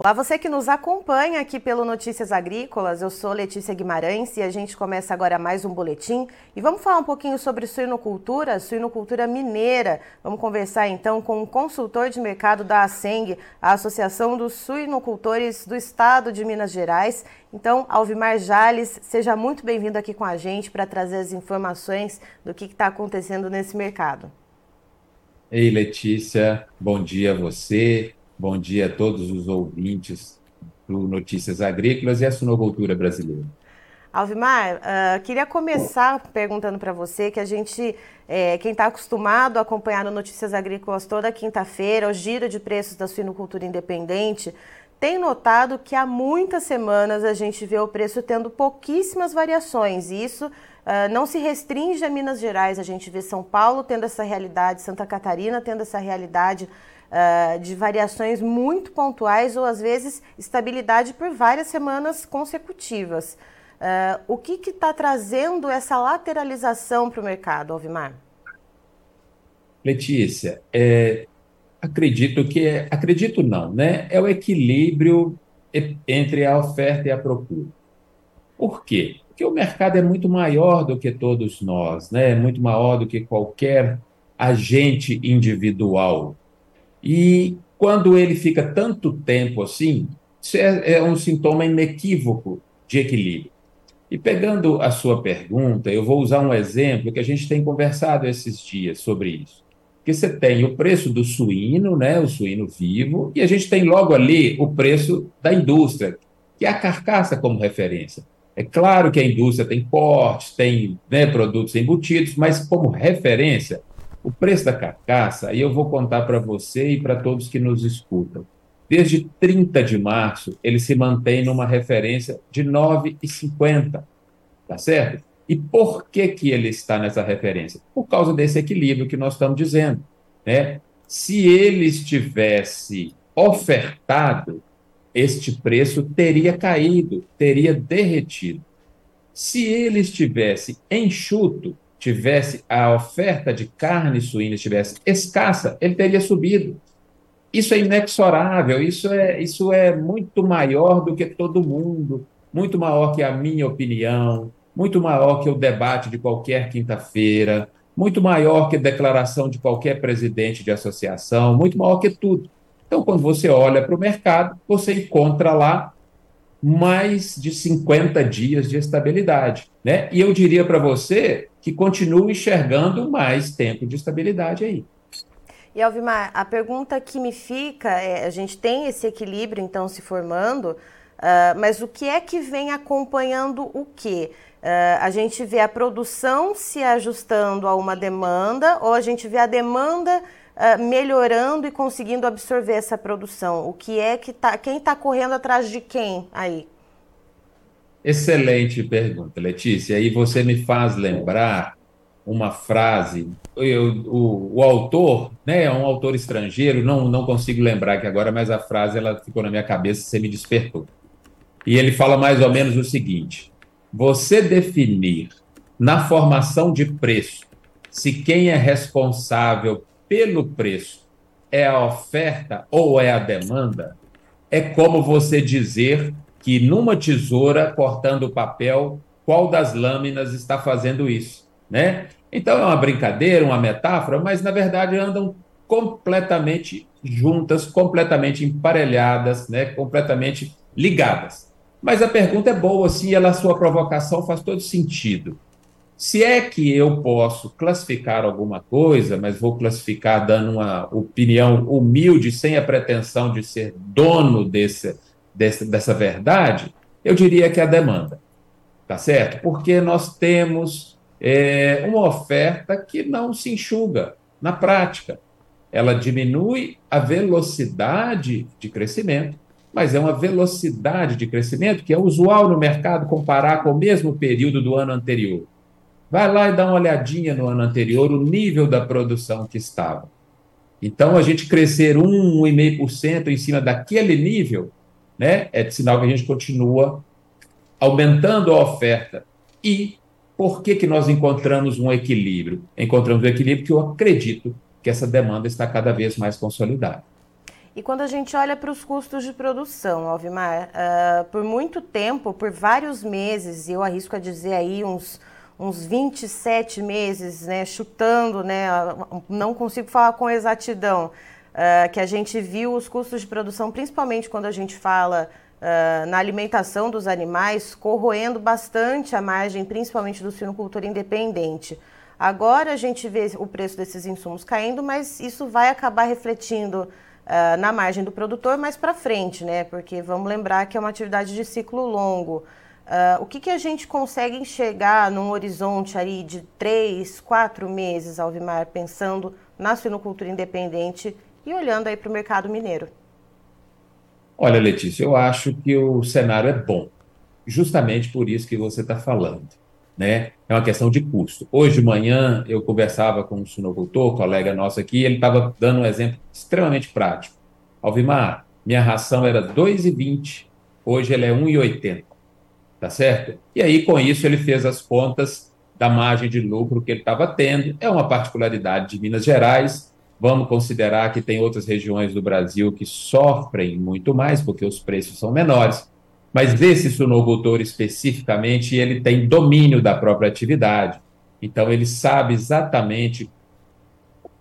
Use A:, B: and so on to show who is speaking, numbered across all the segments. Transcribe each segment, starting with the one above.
A: Olá, você que nos acompanha aqui pelo Notícias Agrícolas, eu sou Letícia Guimarães e a gente começa agora mais um boletim e vamos falar um pouquinho sobre suinocultura, suinocultura mineira. Vamos conversar então com o um consultor de mercado da ASENG, a Associação dos Suinocultores do Estado de Minas Gerais. Então, Alvimar Jales, seja muito bem-vindo aqui com a gente para trazer as informações do que está acontecendo nesse mercado.
B: Ei, Letícia, bom dia a você, Bom dia a todos os ouvintes do Notícias Agrícolas e a Sunocultura Brasileira.
A: Alvimar, uh, queria começar perguntando para você que a gente, é, quem está acostumado a acompanhar no Notícias Agrícolas toda quinta-feira, o giro de preços da suinocultura independente, tem notado que há muitas semanas a gente vê o preço tendo pouquíssimas variações, e isso uh, não se restringe a Minas Gerais, a gente vê São Paulo tendo essa realidade, Santa Catarina tendo essa realidade, uh, de variações muito pontuais ou às vezes estabilidade por várias semanas consecutivas. Uh, o que está trazendo essa lateralização para o mercado, Alvimar?
B: Letícia, é, acredito que é, acredito não, né? É o equilíbrio entre a oferta e a procura. Por quê? Porque o mercado é muito maior do que todos nós, né? É muito maior do que qualquer agente individual. E quando ele fica tanto tempo assim, é, é um sintoma inequívoco de equilíbrio. E pegando a sua pergunta, eu vou usar um exemplo que a gente tem conversado esses dias sobre isso. Que você tem o preço do suíno, né, o suíno vivo, e a gente tem logo ali o preço da indústria, que é a carcaça como referência. É claro que a indústria tem cortes, tem né, produtos embutidos, mas como referência, o preço da carcaça, aí eu vou contar para você e para todos que nos escutam. Desde 30 de março, ele se mantém numa referência de 9,50, tá certo? E por que, que ele está nessa referência? Por causa desse equilíbrio que nós estamos dizendo. Né? Se ele estivesse ofertado, este preço teria caído, teria derretido. Se ele estivesse enxuto, tivesse a oferta de carne suína estivesse escassa, ele teria subido. Isso é inexorável, isso é, isso é muito maior do que todo mundo, muito maior que a minha opinião, muito maior que o debate de qualquer quinta-feira, muito maior que a declaração de qualquer presidente de associação, muito maior que tudo. Então, quando você olha para o mercado, você encontra lá mais de 50 dias de estabilidade. Né? E eu diria para você que continue enxergando mais tempo de estabilidade aí.
A: E Alvimar, a pergunta que me fica é: a gente tem esse equilíbrio então se formando, uh, mas o que é que vem acompanhando o quê? Uh, a gente vê a produção se ajustando a uma demanda ou a gente vê a demanda uh, melhorando e conseguindo absorver essa produção? O que é que tá, quem está correndo atrás de quem aí?
B: Excelente pergunta, Letícia. Aí você me faz lembrar uma frase. Eu, o, o, autor, né, é um autor estrangeiro, não, não consigo lembrar aqui agora, mas a frase ela ficou na minha cabeça, você me despertou. E ele fala mais ou menos o seguinte: você definir na formação de preço se quem é responsável pelo preço é a oferta ou é a demanda, é como você dizer que numa tesoura cortando papel, qual das lâminas está fazendo isso, né? Então é uma brincadeira, uma metáfora, mas na verdade andam completamente juntas, completamente emparelhadas, né? Completamente ligadas. Mas a pergunta é boa, sim, ela, a sua provocação faz todo sentido. Se é que eu posso classificar alguma coisa, mas vou classificar dando uma opinião humilde, sem a pretensão de ser dono desse, desse, dessa verdade, eu diria que é a demanda. Tá certo? Porque nós temos é, uma oferta que não se enxuga na prática. Ela diminui a velocidade de crescimento, mas é uma velocidade de crescimento que é usual no mercado comparar com o mesmo período do ano anterior. Vai lá e dá uma olhadinha no ano anterior, o nível da produção que estava. Então, a gente crescer 1, 1,5% em cima daquele nível, né, é sinal que a gente continua aumentando a oferta. E por que, que nós encontramos um equilíbrio? Encontramos um equilíbrio que eu acredito que essa demanda está cada vez mais consolidada.
A: E quando a gente olha para os custos de produção, Alvimar, uh, por muito tempo, por vários meses, e eu arrisco a dizer aí uns, uns 27 meses, né, chutando, né, não consigo falar com exatidão, uh, que a gente viu os custos de produção, principalmente quando a gente fala uh, na alimentação dos animais, corroendo bastante a margem, principalmente do sinocultor independente. Agora a gente vê o preço desses insumos caindo, mas isso vai acabar refletindo uh, na margem do produtor mais para frente, né? Porque vamos lembrar que é uma atividade de ciclo longo. Uh, o que, que a gente consegue enxergar num horizonte aí de três, quatro meses, Alvimar, pensando na suinocultura independente e olhando aí para o mercado mineiro?
B: Olha, Letícia, eu acho que o cenário é bom, justamente por isso que você está falando né? É uma questão de custo. Hoje de manhã eu conversava com um suinocultor, colega nosso aqui, ele estava dando um exemplo extremamente prático. Alvimar, minha ração era 2,20, hoje ela é 1,80, tá certo? E aí com isso ele fez as contas da margem de lucro que ele estava tendo. É uma particularidade de Minas Gerais. Vamos considerar que tem outras regiões do Brasil que sofrem muito mais porque os preços são menores. Mas esse suinocultor especificamente, ele tem domínio da própria atividade. Então ele sabe exatamente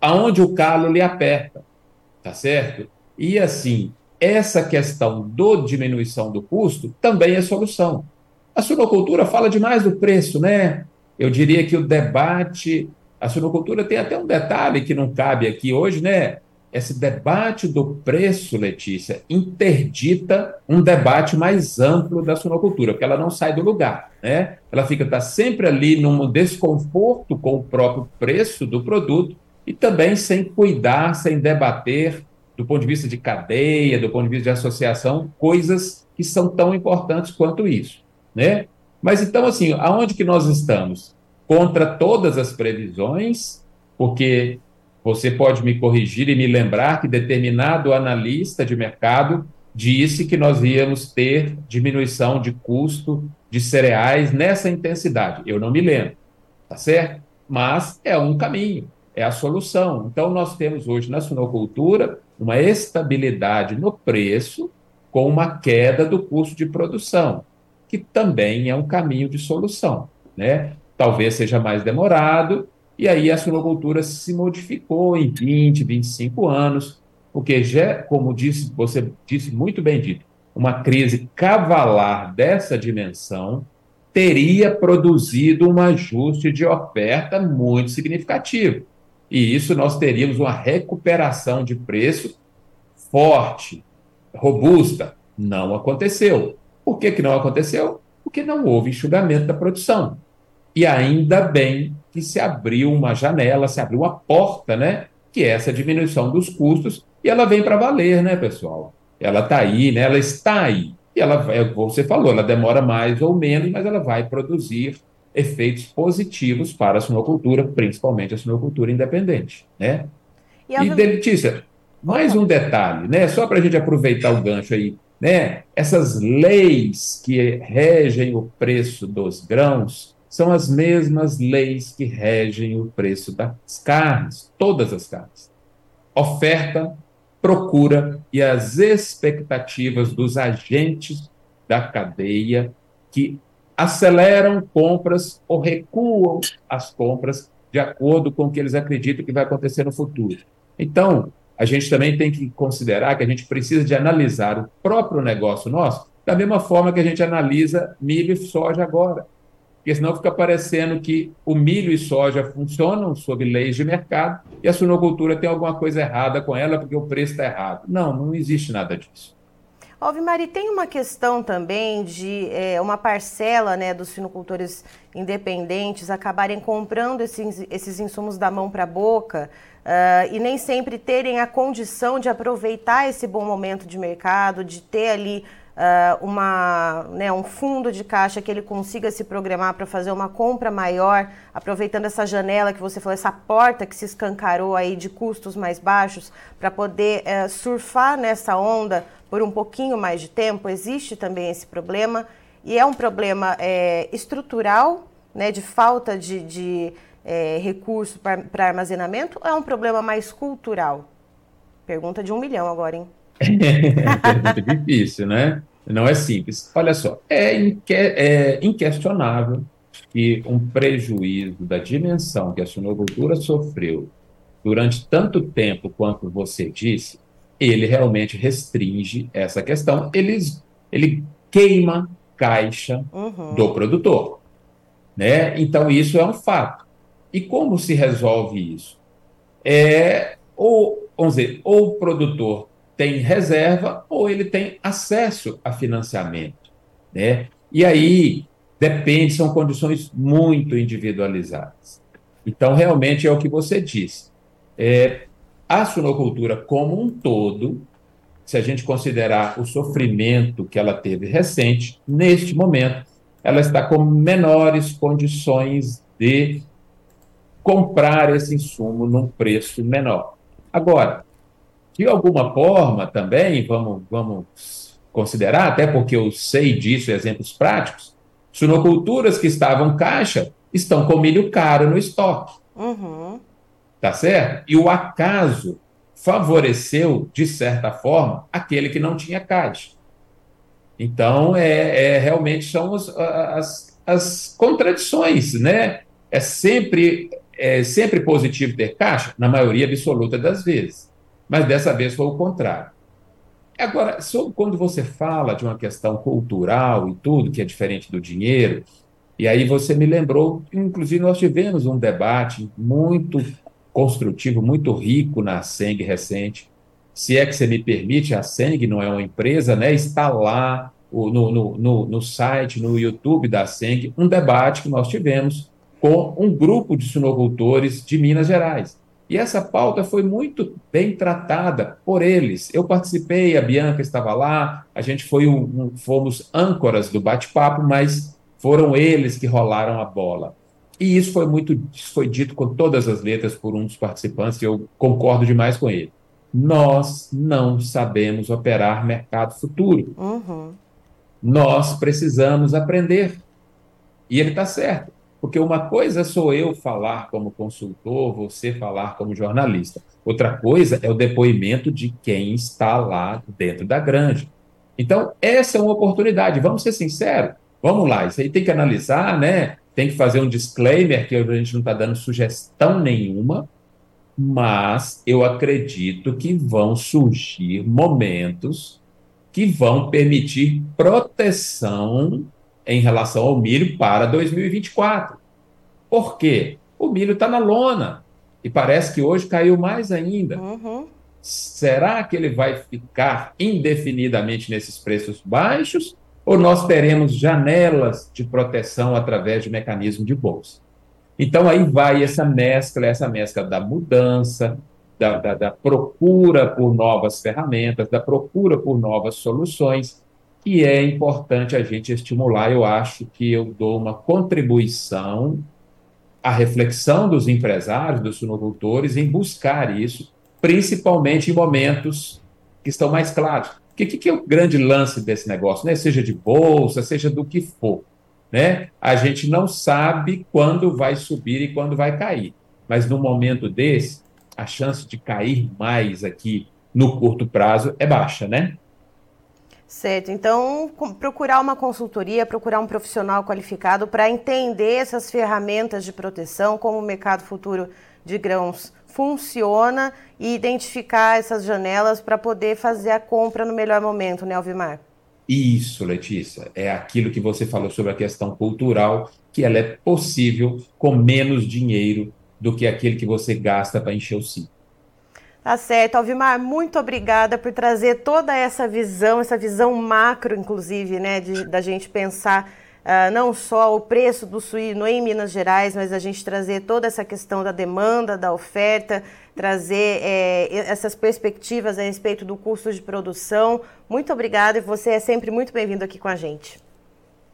B: aonde o calo lhe aperta, tá certo? E assim, essa questão do diminuição do custo também é solução. A suinocultura fala demais do preço, né? Eu diria que o debate, a suinocultura tem até um detalhe que não cabe aqui hoje, né? esse debate do preço, Letícia, interdita um debate mais amplo da suinocultura, porque ela não sai do lugar, né? Ela fica tá sempre ali num desconforto com o próprio preço do produto e também sem cuidar, sem debater do ponto de vista de cadeia, do ponto de vista de associação, coisas que são tão importantes quanto isso, né? Mas então assim, aonde que nós estamos? Contra todas as previsões, porque você pode me corrigir e me lembrar que determinado analista de mercado disse que nós íamos ter diminuição de custo de cereais nessa intensidade. Eu não me lembro, tá certo? Mas é um caminho, é a solução. Então, nós temos hoje na suinocultura uma estabilidade no preço com uma queda do custo de produção, que também é um caminho de solução, né? Talvez seja mais demorado, e aí a suinocultura se modificou em 20, 25 anos, porque já, como disse, você disse muito bem dito, uma crise cavalar dessa dimensão teria produzido um ajuste de oferta muito significativo. E isso nós teríamos uma recuperação de preço forte, robusta. Não aconteceu. Por que, que não aconteceu? Porque não houve enxugamento da produção. E ainda bem que se abriu uma janela, se abriu uma porta, né? Que é essa diminuição dos custos, e ela vem para valer, né, pessoal? Ela está aí, né? Ela está aí. E ela, é, você falou, ela demora mais ou menos, mas ela vai produzir efeitos positivos para a sinocultura, principalmente a sinocultura independente, né? E, e Letícia, mais um detalhe, né? Só para a gente aproveitar o gancho aí, né? Essas leis que regem o preço dos grãos, são as mesmas leis que regem o preço das carnes, todas as carnes. Oferta, procura e as expectativas dos agentes da cadeia que aceleram compras ou recuam as compras de acordo com o que eles acreditam que vai acontecer no futuro. Então, a gente também tem que considerar que a gente precisa de analisar o próprio negócio nosso da mesma forma que a gente analisa milho e soja agora porque senão fica parecendo que o milho e soja funcionam sob leis de mercado e a suinocultura tem alguma coisa errada com ela porque o preço está errado. Não, não existe nada disso.
A: Alvimari, tem uma questão também de é, uma parcela né, dos suinocultores independentes acabarem comprando esses, esses insumos da mão para a boca uh, e nem sempre terem a condição de aproveitar esse bom momento de mercado, de ter ali uh, uma, né, um fundo de caixa que ele consiga se programar para fazer uma compra maior, aproveitando essa janela que você falou, essa porta que se escancarou aí de custos mais baixos, para poder uh, surfar nessa onda por um pouquinho mais de tempo? Existe também esse problema e é um problema é, estrutural, né, de falta de, de é, recurso para armazenamento ou é um problema mais cultural? Pergunta de um milhão agora, hein?
B: pergunta difícil, né? Não é simples. Olha só, é, inque é inquestionável que um prejuízo da dimensão que a suinocultura sofreu durante tanto tempo quanto você disse, ele realmente restringe essa questão. Ele, ele queima caixa uhum. do produtor. Né? Então, isso é um fato. E como se resolve isso? É, ou, vamos dizer, ou o produtor tem reserva ou ele tem acesso a financiamento. Né? E aí, depende, são condições muito individualizadas. Então, realmente é o que você disse. É, a suinocultura como um todo, se a gente considerar o sofrimento que ela teve recente, neste momento, ela está com menores condições de comprar esse insumo num preço menor. Agora, de alguma forma também, vamos, vamos considerar, até porque eu sei disso, exemplos práticos, suinoculturas que estavam caixa estão com milho caro no estoque. Uhum. Tá certo? E o acaso favoreceu, de certa forma, aquele que não tinha caixa. Então, é, é realmente são as, as, as, contradições, né? É sempre, é sempre positivo ter caixa, na maioria absoluta das vezes. Mas dessa vez foi o contrário. Agora, sobre quando você fala de uma questão cultural e tudo, que é diferente do dinheiro, e aí você me lembrou, inclusive nós tivemos um debate muito construtivo muito rico na Seng recente. Se é que você me permite, a Seng não é uma empresa, né? Está lá no, no, no, no site, no YouTube da Seng, um debate que nós tivemos com um grupo de suinocultores de Minas Gerais. E essa pauta foi muito bem tratada por eles. Eu participei, a Bianca estava lá, a gente foi um, um, fomos âncoras do bate-papo, mas foram eles que rolaram a bola. E isso foi muito foi dito com todas as letras por um dos participantes, e eu concordo demais com ele. Nós não sabemos operar mercado futuro. Uhum. Nós precisamos aprender. E ele está certo. Porque uma coisa sou eu falar como consultor, você falar como jornalista. Outra coisa é o depoimento de quem está lá dentro da granja. Então, essa é uma oportunidade. Vamos ser sinceros. Vamos lá, isso aí tem que analisar, né? tem que fazer um disclaimer que a gente não está dando sugestão nenhuma, mas eu acredito que vão surgir momentos que vão permitir proteção em relação ao milho para 2024. Por quê? O milho está na lona e parece que hoje caiu mais ainda. Uhum. Será que ele vai ficar indefinidamente nesses preços baixos ou nós teremos janelas de proteção através de mecanismo de bolsa. Então, aí vai essa mescla, essa mescla da mudança, da, da, da, procura por novas ferramentas, da procura por novas soluções, que é importante a gente estimular. Eu acho que eu dou uma contribuição à reflexão dos empresários, dos suinocultores, em buscar isso, principalmente em momentos que estão mais claros. O que, que, é o grande lance desse negócio, né? Seja de bolsa, seja do que for, né? A gente não sabe quando vai subir e quando vai cair, mas no momento desse, a chance de cair mais aqui no curto prazo é baixa, né?
A: Certo. Então, procurar uma consultoria, procurar um profissional qualificado para entender essas ferramentas de proteção, como o mercado futuro de grãos funciona e identificar essas janelas para poder fazer a compra no melhor momento, né, Alvimar?
B: Isso, Letícia, é aquilo que você falou sobre a questão cultural, que ela é possível com menos dinheiro do que aquele que você gasta para encher o ciclo.
A: Tá certo. Alvimar, muito obrigada por trazer toda essa visão, essa visão macro, inclusive, né, de, da gente pensar uh, não só o preço do suíno em Minas Gerais, mas a gente trazer toda essa questão da demanda, da oferta, trazer é, essas perspectivas a respeito do custo de produção. Muito obrigada e você é sempre muito bem-vindo aqui com a gente.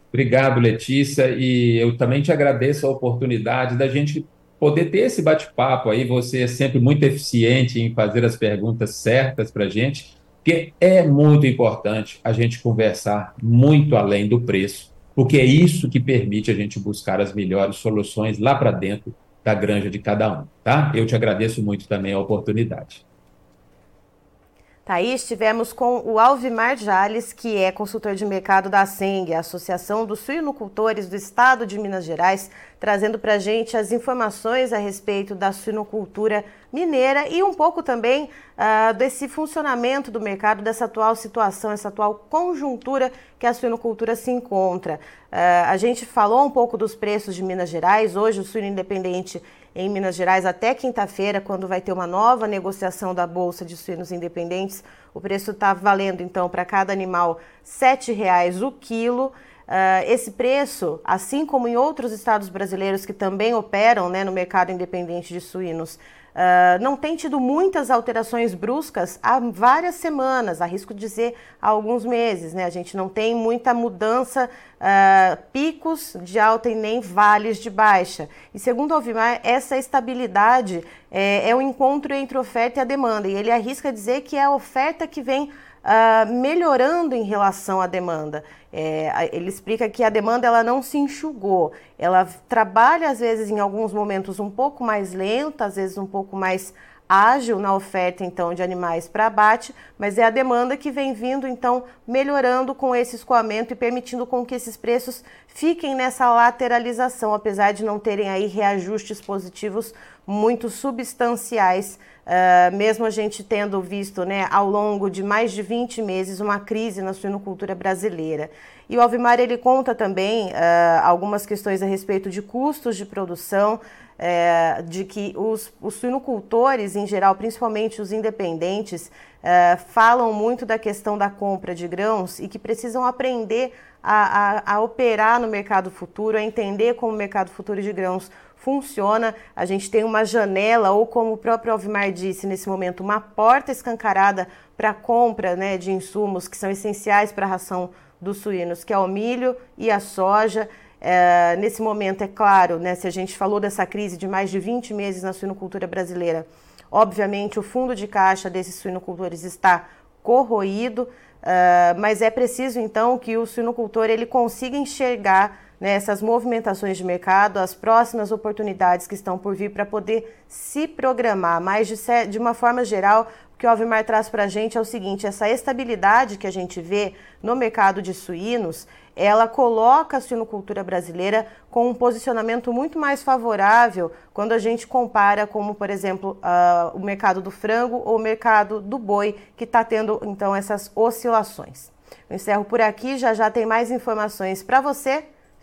B: Obrigado, Letícia, e eu também te agradeço a oportunidade da gente poder ter esse bate-papo aí. Você é sempre muito eficiente em fazer as perguntas certas para a gente, porque é muito importante a gente conversar muito além do preço porque é isso que permite a gente buscar as melhores soluções lá para dentro da granja de cada um, tá? Eu te agradeço muito também a oportunidade.
A: Thaís, estivemos com o Alvimar Jales, que é consultor de mercado da Seng, a Associação dos Suinocultores do Estado de Minas Gerais, trazendo para a gente as informações a respeito da suinocultura mineira e um pouco também uh, desse funcionamento do mercado, dessa atual situação, essa atual conjuntura que a suinocultura se encontra. Uh, a gente falou um pouco dos preços de Minas Gerais, hoje o suíno independente em Minas Gerais até quinta-feira, quando vai ter uma nova negociação da Bolsa de Suínos Independentes. O preço está valendo, então, para cada animal R$ 7,00 o quilo. Uh, esse preço, assim como em outros estados brasileiros que também operam né, no mercado independente de suínos, Uh, não tem tido muitas alterações bruscas há várias semanas, arrisco dizer há alguns meses. Né? A gente não tem muita mudança, uh, picos de alta e nem vales de baixa. E segundo o Alvimar, essa estabilidade é, é o encontro entre oferta e a demanda. E ele arrisca dizer que é a oferta que vem uh, melhorando em relação à demanda. É, ele explica que a demanda ela não se enxugou, ela trabalha às vezes em alguns momentos um pouco mais lenta, às vezes um pouco mais ágil na oferta então de animais para abate, mas é a demanda que vem vindo então melhorando com esse escoamento e permitindo com que esses preços fiquem nessa lateralização, apesar de não terem aí reajustes positivos muito substanciais, uh, mesmo a gente tendo visto né, ao longo de mais de 20 meses uma crise na suinocultura brasileira. E o Alvimar ele conta também uh, algumas questões a respeito de custos de produção, é, de que os, os suinocultores, em geral, principalmente os independentes, é, falam muito da questão da compra de grãos e que precisam aprender a, a, a, operar no mercado futuro, a entender como o mercado futuro de grãos funciona. A gente tem uma janela, ou como o próprio Alvimar disse nesse momento, uma porta escancarada para a compra né, de insumos que são essenciais para a ração dos suínos, que é o milho e a soja. É, nesse momento, é claro, né, se a gente falou dessa crise de mais de 20 meses na suinocultura brasileira, obviamente o fundo de caixa desses suinocultores está corroído, uh, mas é preciso então que o suinocultor ele consiga enxergar né, essas movimentações de mercado, as próximas oportunidades que estão por vir para poder se programar, mas de, de uma forma geral, que o Alvimar traz para a gente é o seguinte: essa estabilidade que a gente vê no mercado de suínos, ela coloca a suinocultura brasileira com um posicionamento muito mais favorável quando a gente compara, como por exemplo, uh, o mercado do frango ou o mercado do boi, que está tendo então essas oscilações. Eu encerro por aqui, já já tem mais informações para você.